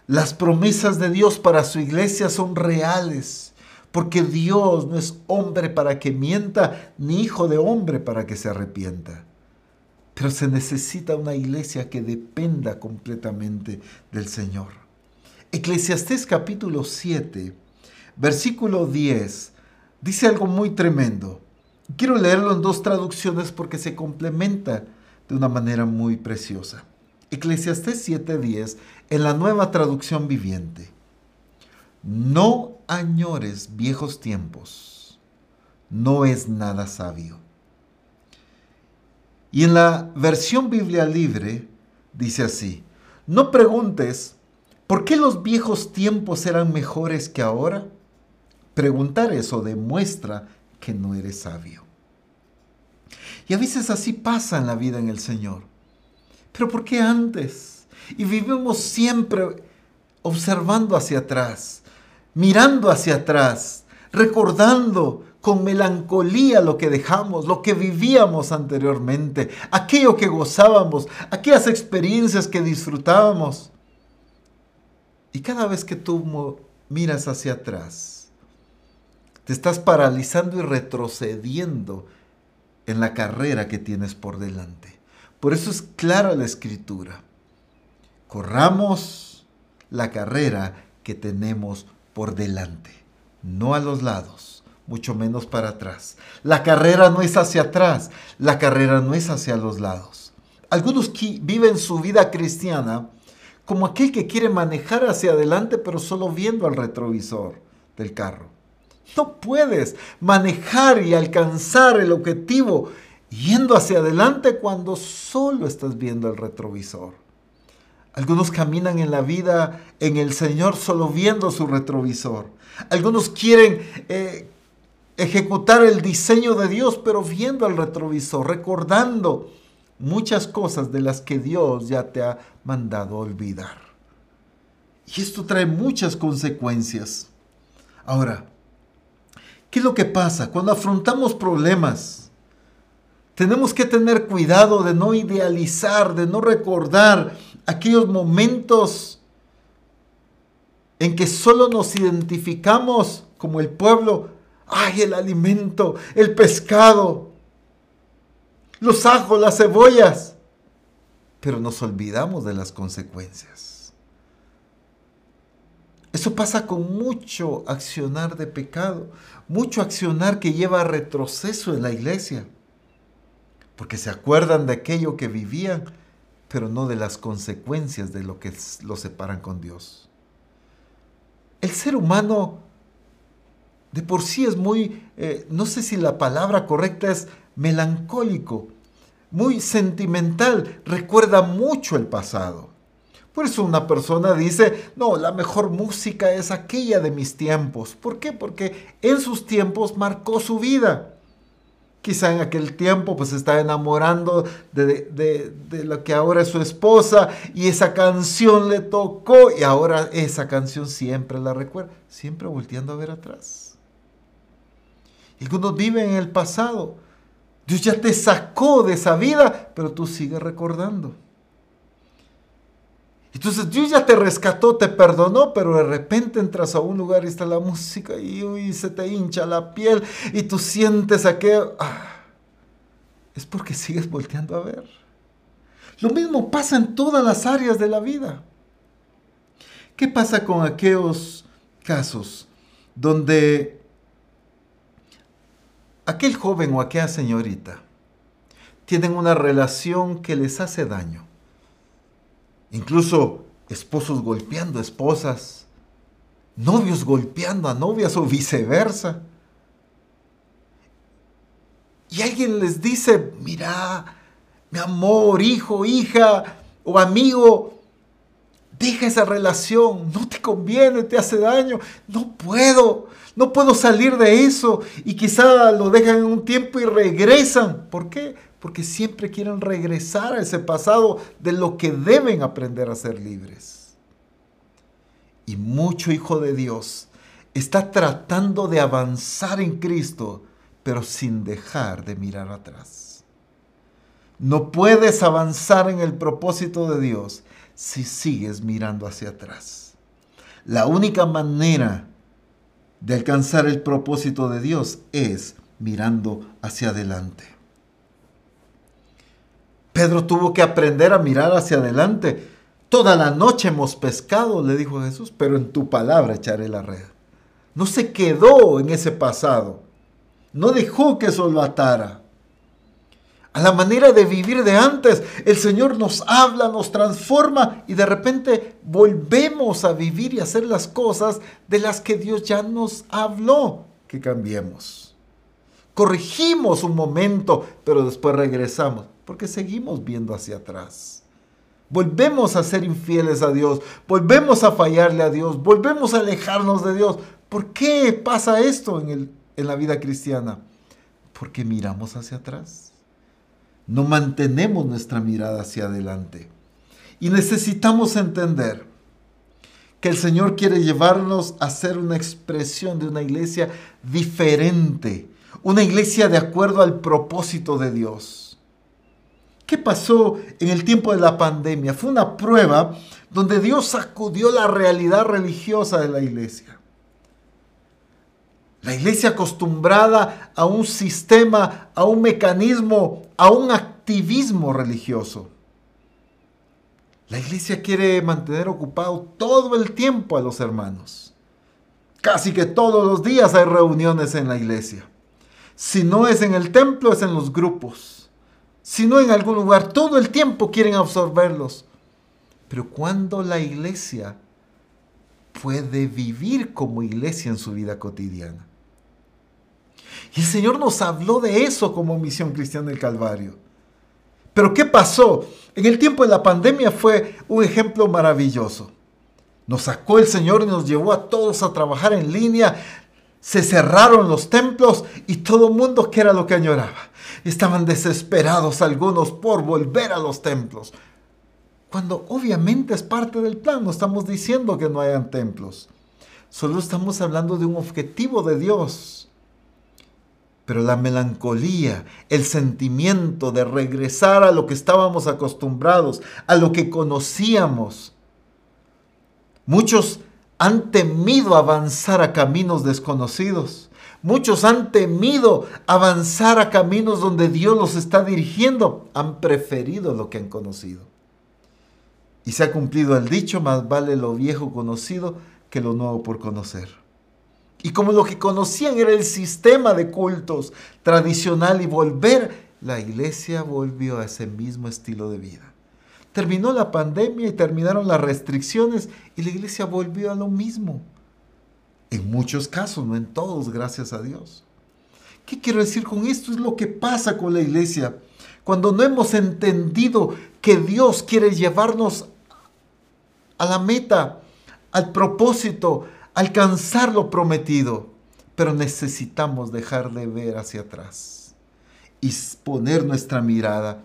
las promesas de Dios para su iglesia son reales, porque Dios no es hombre para que mienta, ni hijo de hombre para que se arrepienta. Pero se necesita una iglesia que dependa completamente del Señor. Eclesiastés capítulo 7, versículo 10, dice algo muy tremendo. Quiero leerlo en dos traducciones porque se complementa de una manera muy preciosa. Eclesiastés 7:10 en la nueva traducción viviente. No añores viejos tiempos, no es nada sabio. Y en la versión Biblia libre dice así, no preguntes, ¿por qué los viejos tiempos eran mejores que ahora? Preguntar eso demuestra que no eres sabio. Y a veces así pasa en la vida en el Señor. Pero ¿por qué antes? Y vivimos siempre observando hacia atrás, mirando hacia atrás, recordando con melancolía lo que dejamos, lo que vivíamos anteriormente, aquello que gozábamos, aquellas experiencias que disfrutábamos. Y cada vez que tú miras hacia atrás, te estás paralizando y retrocediendo en la carrera que tienes por delante. Por eso es clara la escritura. Corramos la carrera que tenemos por delante, no a los lados, mucho menos para atrás. La carrera no es hacia atrás, la carrera no es hacia los lados. Algunos viven su vida cristiana como aquel que quiere manejar hacia adelante pero solo viendo al retrovisor del carro. No puedes manejar y alcanzar el objetivo yendo hacia adelante cuando solo estás viendo el retrovisor. Algunos caminan en la vida en el Señor solo viendo su retrovisor. Algunos quieren eh, ejecutar el diseño de Dios pero viendo el retrovisor, recordando muchas cosas de las que Dios ya te ha mandado olvidar. Y esto trae muchas consecuencias. Ahora, ¿qué es lo que pasa cuando afrontamos problemas? Tenemos que tener cuidado de no idealizar, de no recordar aquellos momentos en que solo nos identificamos como el pueblo. ¡Ay, el alimento, el pescado, los ajos, las cebollas! Pero nos olvidamos de las consecuencias. Eso pasa con mucho accionar de pecado, mucho accionar que lleva a retroceso en la iglesia porque se acuerdan de aquello que vivían, pero no de las consecuencias de lo que los separan con Dios. El ser humano de por sí es muy, eh, no sé si la palabra correcta es melancólico, muy sentimental, recuerda mucho el pasado. Por eso una persona dice, no, la mejor música es aquella de mis tiempos. ¿Por qué? Porque en sus tiempos marcó su vida. Quizá en aquel tiempo pues estaba enamorando de, lo que ahora es su esposa y esa canción le tocó y ahora esa canción siempre la recuerda, siempre volteando a ver atrás. Y algunos viven en el pasado. Dios ya te sacó de esa vida, pero tú sigues recordando. Entonces Dios ya te rescató, te perdonó, pero de repente entras a un lugar y está la música y se te hincha la piel y tú sientes aquello. Ah, es porque sigues volteando a ver. Lo mismo pasa en todas las áreas de la vida. ¿Qué pasa con aquellos casos donde aquel joven o aquella señorita tienen una relación que les hace daño? Incluso esposos golpeando esposas, novios golpeando a novias o viceversa. Y alguien les dice, mira, mi amor, hijo, hija o amigo, Deja esa relación, no te conviene, te hace daño. No puedo, no puedo salir de eso. Y quizá lo dejan en un tiempo y regresan. ¿Por qué? Porque siempre quieren regresar a ese pasado de lo que deben aprender a ser libres. Y mucho hijo de Dios está tratando de avanzar en Cristo, pero sin dejar de mirar atrás. No puedes avanzar en el propósito de Dios si sigues mirando hacia atrás. La única manera de alcanzar el propósito de Dios es mirando hacia adelante. Pedro tuvo que aprender a mirar hacia adelante. Toda la noche hemos pescado, le dijo Jesús, pero en tu palabra echaré la red. No se quedó en ese pasado. No dejó que eso lo atara a la manera de vivir de antes. El Señor nos habla, nos transforma y de repente volvemos a vivir y hacer las cosas de las que Dios ya nos habló que cambiemos. Corregimos un momento, pero después regresamos porque seguimos viendo hacia atrás. Volvemos a ser infieles a Dios, volvemos a fallarle a Dios, volvemos a alejarnos de Dios. ¿Por qué pasa esto en, en la vida cristiana? Porque miramos hacia atrás no mantenemos nuestra mirada hacia adelante. Y necesitamos entender que el Señor quiere llevarnos a ser una expresión de una iglesia diferente, una iglesia de acuerdo al propósito de Dios. ¿Qué pasó en el tiempo de la pandemia? Fue una prueba donde Dios sacudió la realidad religiosa de la iglesia. La iglesia acostumbrada a un sistema, a un mecanismo, a un activismo religioso. La iglesia quiere mantener ocupado todo el tiempo a los hermanos. Casi que todos los días hay reuniones en la iglesia. Si no es en el templo, es en los grupos. Si no en algún lugar, todo el tiempo quieren absorberlos. Pero cuando la iglesia puede vivir como iglesia en su vida cotidiana. Y el Señor nos habló de eso como misión cristiana del Calvario. Pero ¿qué pasó? En el tiempo de la pandemia fue un ejemplo maravilloso. Nos sacó el Señor y nos llevó a todos a trabajar en línea. Se cerraron los templos y todo el mundo que era lo que añoraba. Estaban desesperados algunos por volver a los templos. Cuando obviamente es parte del plan, no estamos diciendo que no hayan templos. Solo estamos hablando de un objetivo de Dios pero la melancolía, el sentimiento de regresar a lo que estábamos acostumbrados, a lo que conocíamos. Muchos han temido avanzar a caminos desconocidos. Muchos han temido avanzar a caminos donde Dios los está dirigiendo. Han preferido lo que han conocido. Y se ha cumplido el dicho, más vale lo viejo conocido que lo nuevo por conocer. Y como lo que conocían era el sistema de cultos tradicional y volver, la iglesia volvió a ese mismo estilo de vida. Terminó la pandemia y terminaron las restricciones y la iglesia volvió a lo mismo. En muchos casos, no en todos, gracias a Dios. ¿Qué quiero decir con esto? Es lo que pasa con la iglesia. Cuando no hemos entendido que Dios quiere llevarnos a la meta, al propósito, alcanzar lo prometido, pero necesitamos dejar de ver hacia atrás y poner nuestra mirada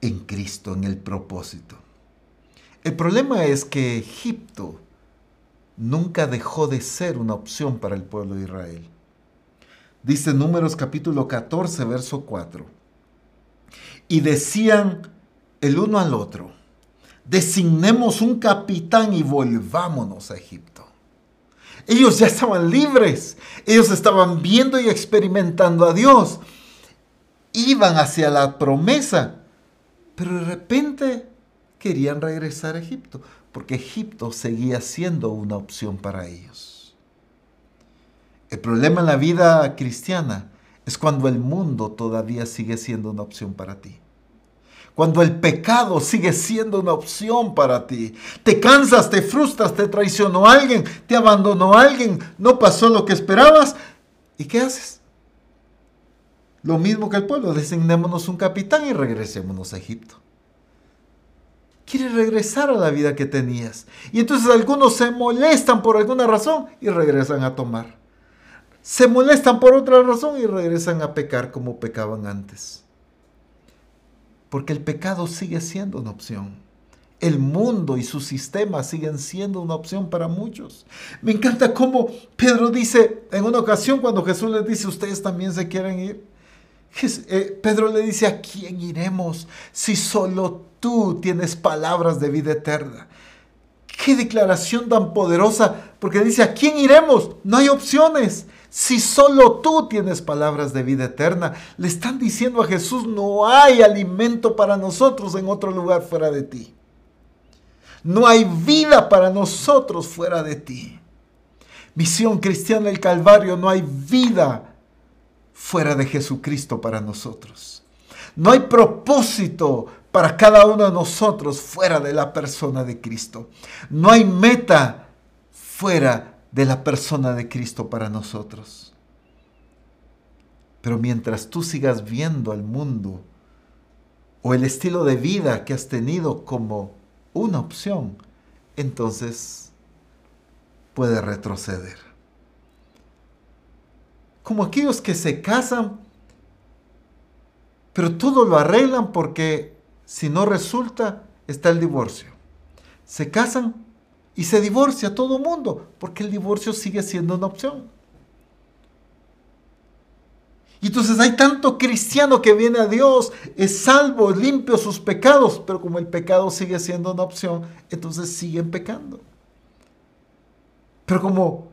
en Cristo, en el propósito. El problema es que Egipto nunca dejó de ser una opción para el pueblo de Israel. Dice Números capítulo 14, verso 4. Y decían el uno al otro, designemos un capitán y volvámonos a Egipto. Ellos ya estaban libres, ellos estaban viendo y experimentando a Dios, iban hacia la promesa, pero de repente querían regresar a Egipto, porque Egipto seguía siendo una opción para ellos. El problema en la vida cristiana es cuando el mundo todavía sigue siendo una opción para ti. Cuando el pecado sigue siendo una opción para ti. Te cansas, te frustras, te traicionó alguien, te abandonó alguien, no pasó lo que esperabas. ¿Y qué haces? Lo mismo que el pueblo, designémonos un capitán y regresémonos a Egipto. Quieres regresar a la vida que tenías. Y entonces algunos se molestan por alguna razón y regresan a tomar. Se molestan por otra razón y regresan a pecar como pecaban antes. Porque el pecado sigue siendo una opción. El mundo y su sistema siguen siendo una opción para muchos. Me encanta cómo Pedro dice en una ocasión cuando Jesús les dice, ustedes también se quieren ir. Eh, Pedro le dice, ¿a quién iremos si solo tú tienes palabras de vida eterna? Qué declaración tan poderosa, porque dice, ¿a quién iremos? No hay opciones. Si solo tú tienes palabras de vida eterna, le están diciendo a Jesús, no hay alimento para nosotros en otro lugar fuera de ti. No hay vida para nosotros fuera de ti. Misión cristiana del Calvario, no hay vida fuera de Jesucristo para nosotros. No hay propósito para cada uno de nosotros fuera de la persona de Cristo. No hay meta fuera de la persona de Cristo para nosotros. Pero mientras tú sigas viendo al mundo o el estilo de vida que has tenido como una opción, entonces puede retroceder como aquellos que se casan, pero todo lo arreglan porque si no resulta, está el divorcio. Se casan y se divorcia todo el mundo, porque el divorcio sigue siendo una opción. Y entonces hay tanto cristiano que viene a Dios, es salvo, limpio sus pecados, pero como el pecado sigue siendo una opción, entonces siguen pecando. Pero como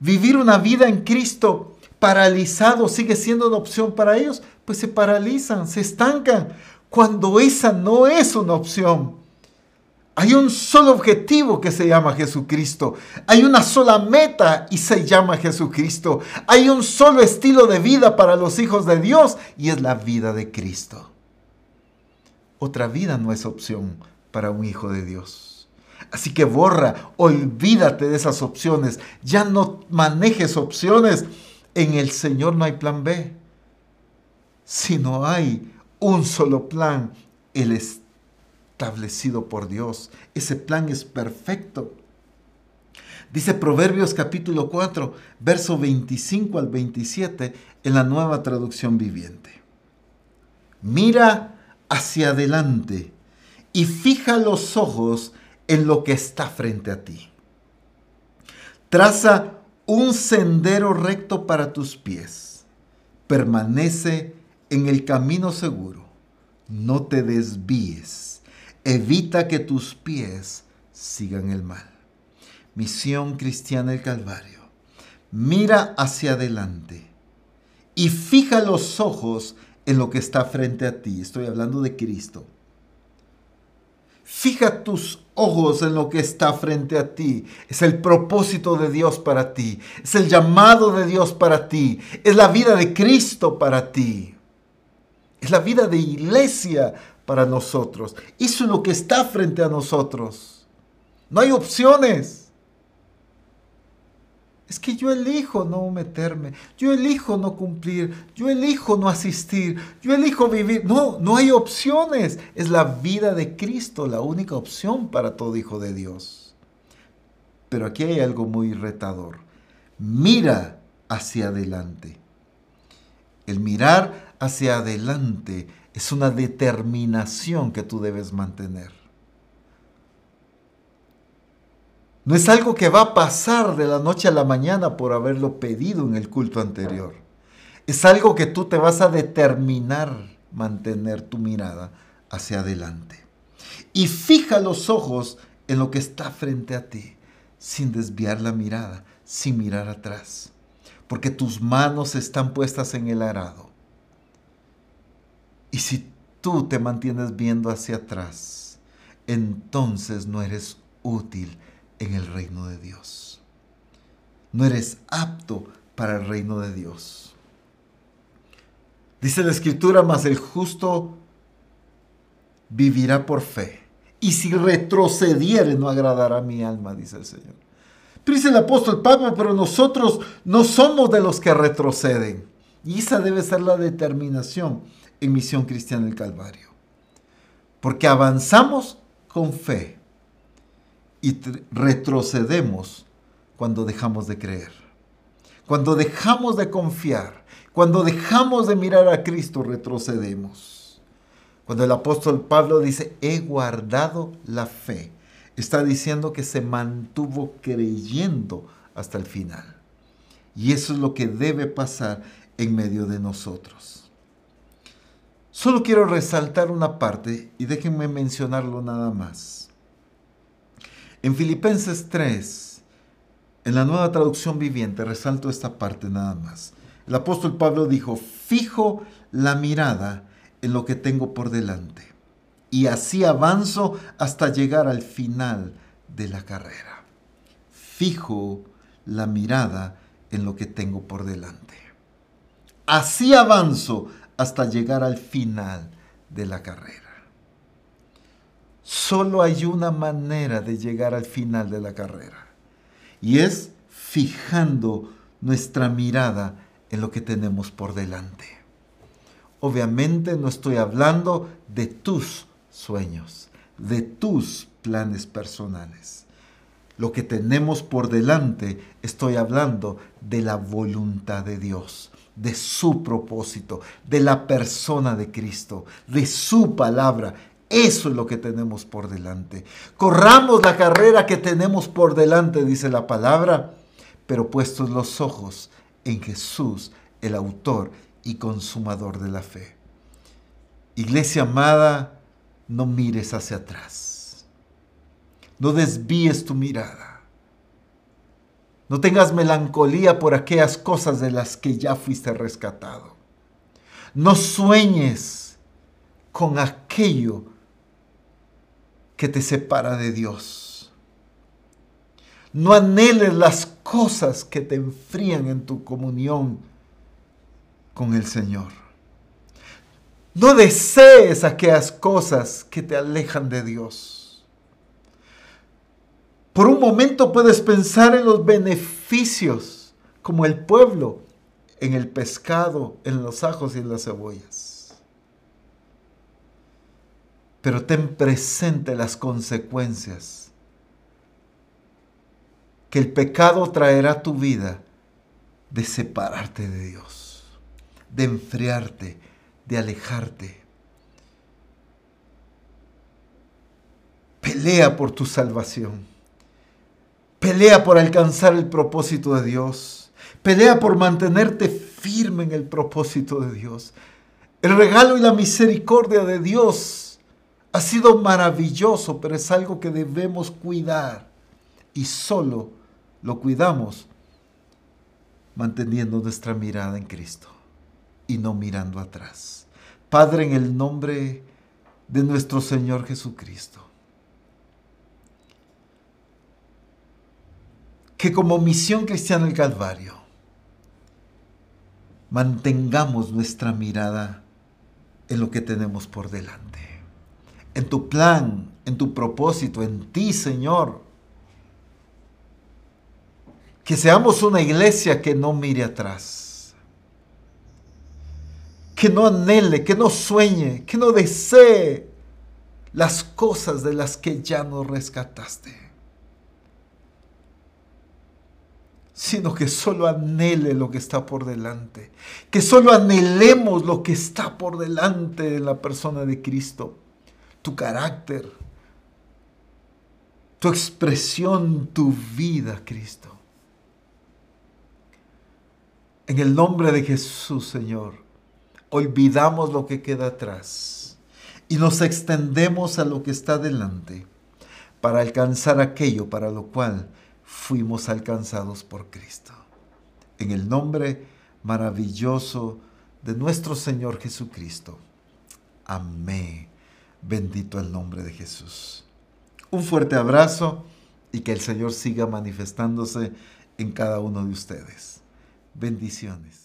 vivir una vida en Cristo paralizado sigue siendo una opción para ellos, pues se paralizan, se estancan, cuando esa no es una opción. Hay un solo objetivo que se llama Jesucristo. Hay una sola meta y se llama Jesucristo. Hay un solo estilo de vida para los hijos de Dios y es la vida de Cristo. Otra vida no es opción para un hijo de Dios. Así que borra, olvídate de esas opciones. Ya no manejes opciones en el Señor no hay plan B, sino hay un solo plan, el establecido por Dios. Ese plan es perfecto. Dice Proverbios capítulo 4, verso 25 al 27 en la nueva traducción viviente. Mira hacia adelante y fija los ojos en lo que está frente a ti. Traza un sendero recto para tus pies. Permanece en el camino seguro. No te desvíes. Evita que tus pies sigan el mal. Misión Cristiana del Calvario. Mira hacia adelante y fija los ojos en lo que está frente a ti. Estoy hablando de Cristo. Fija tus ojos en lo que está frente a ti. Es el propósito de Dios para ti. Es el llamado de Dios para ti. Es la vida de Cristo para ti. Es la vida de iglesia para nosotros. Eso es lo que está frente a nosotros. No hay opciones. Es que yo elijo no meterme, yo elijo no cumplir, yo elijo no asistir, yo elijo vivir. No, no hay opciones. Es la vida de Cristo la única opción para todo hijo de Dios. Pero aquí hay algo muy retador. Mira hacia adelante. El mirar hacia adelante es una determinación que tú debes mantener. No es algo que va a pasar de la noche a la mañana por haberlo pedido en el culto anterior. Es algo que tú te vas a determinar mantener tu mirada hacia adelante. Y fija los ojos en lo que está frente a ti, sin desviar la mirada, sin mirar atrás. Porque tus manos están puestas en el arado. Y si tú te mantienes viendo hacia atrás, entonces no eres útil en el reino de Dios. No eres apto para el reino de Dios. Dice la escritura, mas el justo vivirá por fe. Y si retrocediere no agradará mi alma, dice el Señor. Pero dice el apóstol Pablo, pero nosotros no somos de los que retroceden. Y esa debe ser la determinación en Misión Cristiana del Calvario. Porque avanzamos con fe y retrocedemos cuando dejamos de creer. Cuando dejamos de confiar, cuando dejamos de mirar a Cristo, retrocedemos. Cuando el apóstol Pablo dice, he guardado la fe, está diciendo que se mantuvo creyendo hasta el final. Y eso es lo que debe pasar en medio de nosotros. Solo quiero resaltar una parte y déjenme mencionarlo nada más. En Filipenses 3, en la nueva traducción viviente, resalto esta parte nada más. El apóstol Pablo dijo, fijo la mirada en lo que tengo por delante y así avanzo hasta llegar al final de la carrera. Fijo la mirada en lo que tengo por delante. Así avanzo hasta llegar al final de la carrera. Solo hay una manera de llegar al final de la carrera y es fijando nuestra mirada en lo que tenemos por delante. Obviamente no estoy hablando de tus sueños, de tus planes personales. Lo que tenemos por delante, estoy hablando de la voluntad de Dios, de su propósito, de la persona de Cristo, de su palabra. Eso es lo que tenemos por delante. Corramos la carrera que tenemos por delante, dice la palabra, pero puestos los ojos en Jesús, el autor y consumador de la fe. Iglesia amada, no mires hacia atrás. No desvíes tu mirada. No tengas melancolía por aquellas cosas de las que ya fuiste rescatado. No sueñes con aquello que te separa de Dios. No anheles las cosas que te enfrían en tu comunión con el Señor. No desees aquellas cosas que te alejan de Dios. Por un momento puedes pensar en los beneficios, como el pueblo, en el pescado, en los ajos y en las cebollas. Pero ten presente las consecuencias que el pecado traerá a tu vida de separarte de Dios, de enfriarte, de alejarte. Pelea por tu salvación. Pelea por alcanzar el propósito de Dios. Pelea por mantenerte firme en el propósito de Dios. El regalo y la misericordia de Dios ha sido maravilloso, pero es algo que debemos cuidar. Y solo lo cuidamos manteniendo nuestra mirada en Cristo y no mirando atrás. Padre, en el nombre de nuestro Señor Jesucristo, que como misión cristiana el Calvario, mantengamos nuestra mirada en lo que tenemos por delante, en tu plan, en tu propósito, en ti, Señor. Que seamos una iglesia que no mire atrás. Que no anhele, que no sueñe, que no desee las cosas de las que ya nos rescataste, sino que solo anhele lo que está por delante, que solo anhelemos lo que está por delante de la persona de Cristo, tu carácter, tu expresión, tu vida, Cristo. En el nombre de Jesús, Señor, olvidamos lo que queda atrás y nos extendemos a lo que está delante para alcanzar aquello para lo cual fuimos alcanzados por Cristo. En el nombre maravilloso de nuestro Señor Jesucristo. Amén. Bendito el nombre de Jesús. Un fuerte abrazo y que el Señor siga manifestándose en cada uno de ustedes. Bendiciones.